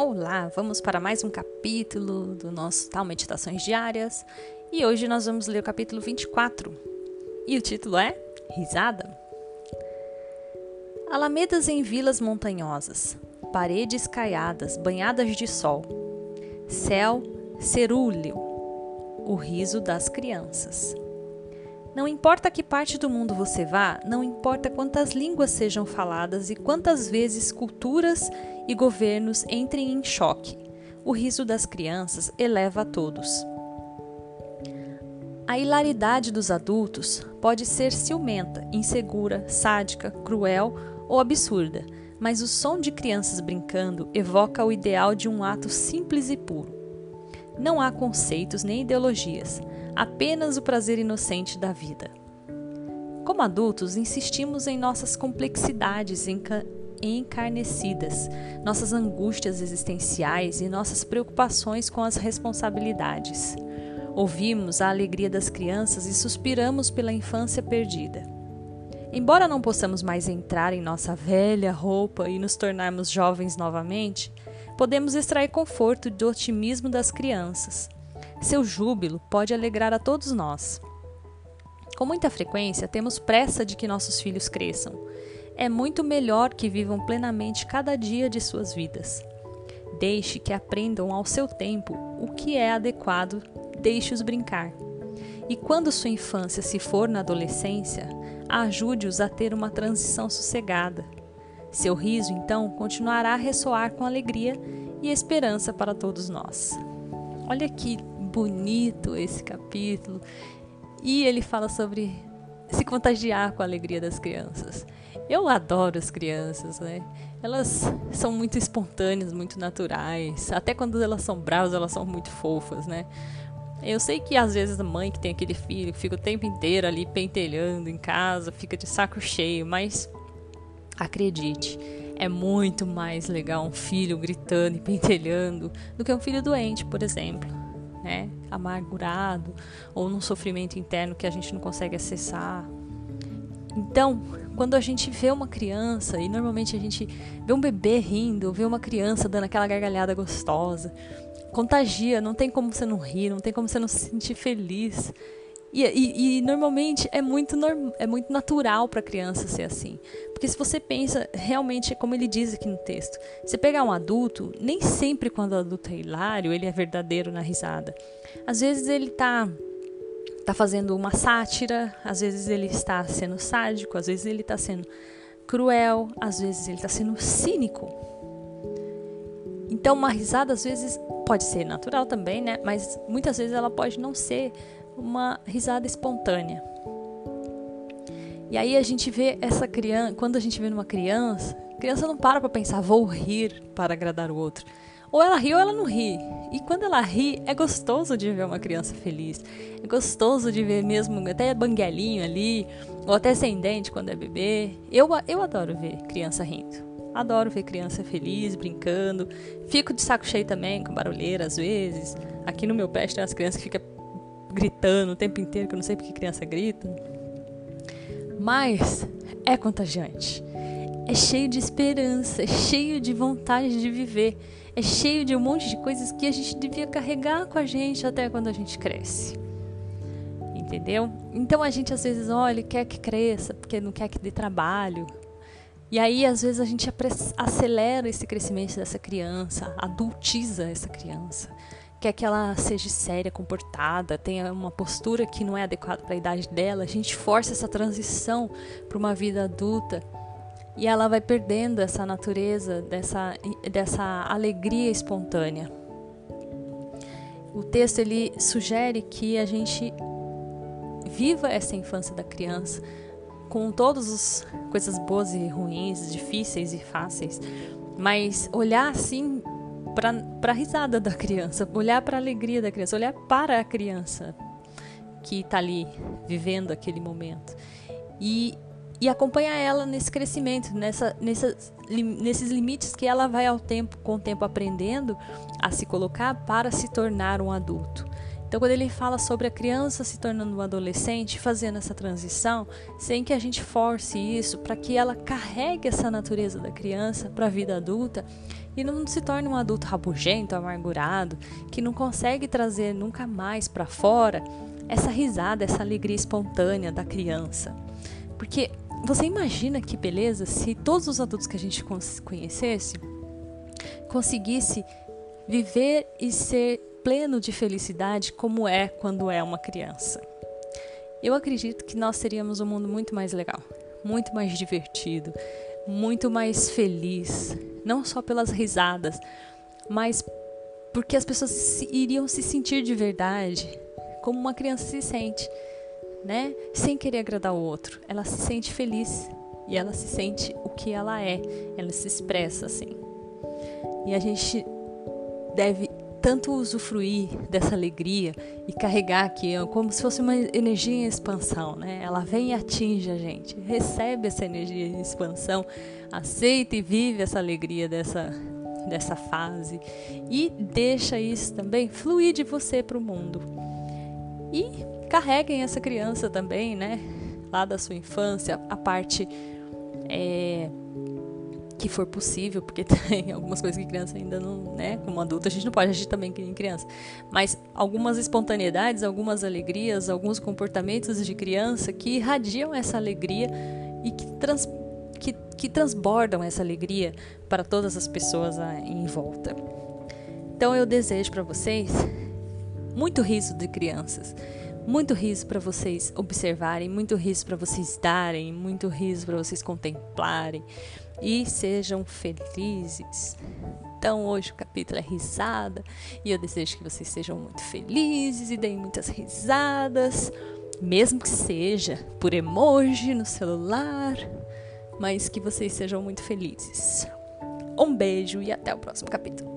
Olá, vamos para mais um capítulo do nosso Tal Meditações Diárias e hoje nós vamos ler o capítulo 24 e o título é Risada. Alamedas em vilas montanhosas, paredes caiadas, banhadas de sol, céu cerúleo, o riso das crianças. Não importa que parte do mundo você vá, não importa quantas línguas sejam faladas e quantas vezes culturas e governos entrem em choque, o riso das crianças eleva a todos. A hilaridade dos adultos pode ser ciumenta, insegura, sádica, cruel ou absurda, mas o som de crianças brincando evoca o ideal de um ato simples e puro. Não há conceitos nem ideologias, apenas o prazer inocente da vida. Como adultos, insistimos em nossas complexidades encarnecidas, nossas angústias existenciais e nossas preocupações com as responsabilidades. Ouvimos a alegria das crianças e suspiramos pela infância perdida. Embora não possamos mais entrar em nossa velha roupa e nos tornarmos jovens novamente, podemos extrair conforto do otimismo das crianças seu júbilo pode alegrar a todos nós. Com muita frequência, temos pressa de que nossos filhos cresçam. É muito melhor que vivam plenamente cada dia de suas vidas. Deixe que aprendam ao seu tempo o que é adequado, deixe-os brincar. E quando sua infância se for na adolescência, ajude-os a ter uma transição sossegada. Seu riso, então, continuará a ressoar com alegria e esperança para todos nós. Olha que bonito esse capítulo. E ele fala sobre se contagiar com a alegria das crianças. Eu adoro as crianças, né? Elas são muito espontâneas, muito naturais. Até quando elas são bravas, elas são muito fofas, né? Eu sei que às vezes a mãe que tem aquele filho fica o tempo inteiro ali pentelhando em casa, fica de saco cheio, mas acredite, é muito mais legal um filho gritando e pentelhando do que um filho doente, por exemplo né, amargurado ou num sofrimento interno que a gente não consegue acessar. Então, quando a gente vê uma criança, e normalmente a gente vê um bebê rindo, vê uma criança dando aquela gargalhada gostosa, contagia, não tem como você não rir, não tem como você não se sentir feliz. E, e, e, normalmente é muito, norm, é muito natural para a criança ser assim. Porque se você pensa, realmente, é como ele diz aqui no texto, você pegar um adulto, nem sempre quando o adulto é hilário, ele é verdadeiro na risada. Às vezes ele está tá fazendo uma sátira, às vezes ele está sendo sádico, às vezes ele está sendo cruel, às vezes ele está sendo cínico. Então, uma risada às vezes pode ser natural também, né? Mas muitas vezes ela pode não ser uma risada espontânea. E aí a gente vê essa criança, quando a gente vê numa criança, a criança não para para pensar, vou rir para agradar o outro. Ou ela ri ou ela não ri. E quando ela ri, é gostoso de ver uma criança feliz. É gostoso de ver mesmo até banguelinho ali, ou até sem dente quando é bebê. Eu, eu adoro ver criança rindo. Adoro ver criança feliz, brincando. Fico de saco cheio também, com barulheira às vezes. Aqui no meu pé tem as crianças que ficam gritando o tempo inteiro, que eu não sei porque criança grita. Mas é contagiante. É cheio de esperança, é cheio de vontade de viver, é cheio de um monte de coisas que a gente devia carregar com a gente até quando a gente cresce. Entendeu? Então a gente às vezes olha, quer que cresça, porque não quer que dê trabalho. E aí às vezes a gente acelera esse crescimento dessa criança, adultiza essa criança quer que ela seja séria, comportada, tenha uma postura que não é adequada para a idade dela, a gente força essa transição para uma vida adulta e ela vai perdendo essa natureza, dessa, dessa alegria espontânea. O texto ele sugere que a gente viva essa infância da criança com todas as coisas boas e ruins, difíceis e fáceis, mas olhar assim para a risada da criança, olhar para a alegria da criança, olhar para a criança que está ali vivendo aquele momento e, e acompanhar ela nesse crescimento, nessa, nessa, nesses limites que ela vai ao tempo, com o tempo aprendendo a se colocar para se tornar um adulto. Então, quando ele fala sobre a criança se tornando um adolescente, fazendo essa transição, sem que a gente force isso, para que ela carregue essa natureza da criança para a vida adulta e não se torne um adulto rabugento, amargurado, que não consegue trazer nunca mais para fora essa risada, essa alegria espontânea da criança. Porque você imagina que beleza se todos os adultos que a gente conhecesse conseguisse viver e ser pleno de felicidade como é quando é uma criança. Eu acredito que nós teríamos um mundo muito mais legal, muito mais divertido, muito mais feliz, não só pelas risadas, mas porque as pessoas iriam se sentir de verdade, como uma criança se sente, né? Sem querer agradar o outro. Ela se sente feliz e ela se sente o que ela é, ela se expressa assim. E a gente deve tanto usufruir dessa alegria e carregar aqui como se fosse uma energia em expansão, né? Ela vem e atinge a gente, recebe essa energia em expansão, aceita e vive essa alegria dessa dessa fase e deixa isso também fluir de você para o mundo. E carreguem essa criança também, né? Lá da sua infância, a parte é, que for possível, porque tem algumas coisas que criança ainda não, né? Como adulto a gente não pode agir também que nem criança. Mas algumas espontaneidades, algumas alegrias, alguns comportamentos de criança que irradiam essa alegria e que, trans, que, que transbordam essa alegria para todas as pessoas em volta. Então eu desejo para vocês muito riso de crianças muito riso para vocês observarem, muito riso para vocês darem, muito riso para vocês contemplarem e sejam felizes. Então, hoje o capítulo é risada e eu desejo que vocês sejam muito felizes e deem muitas risadas, mesmo que seja por emoji no celular, mas que vocês sejam muito felizes. Um beijo e até o próximo capítulo.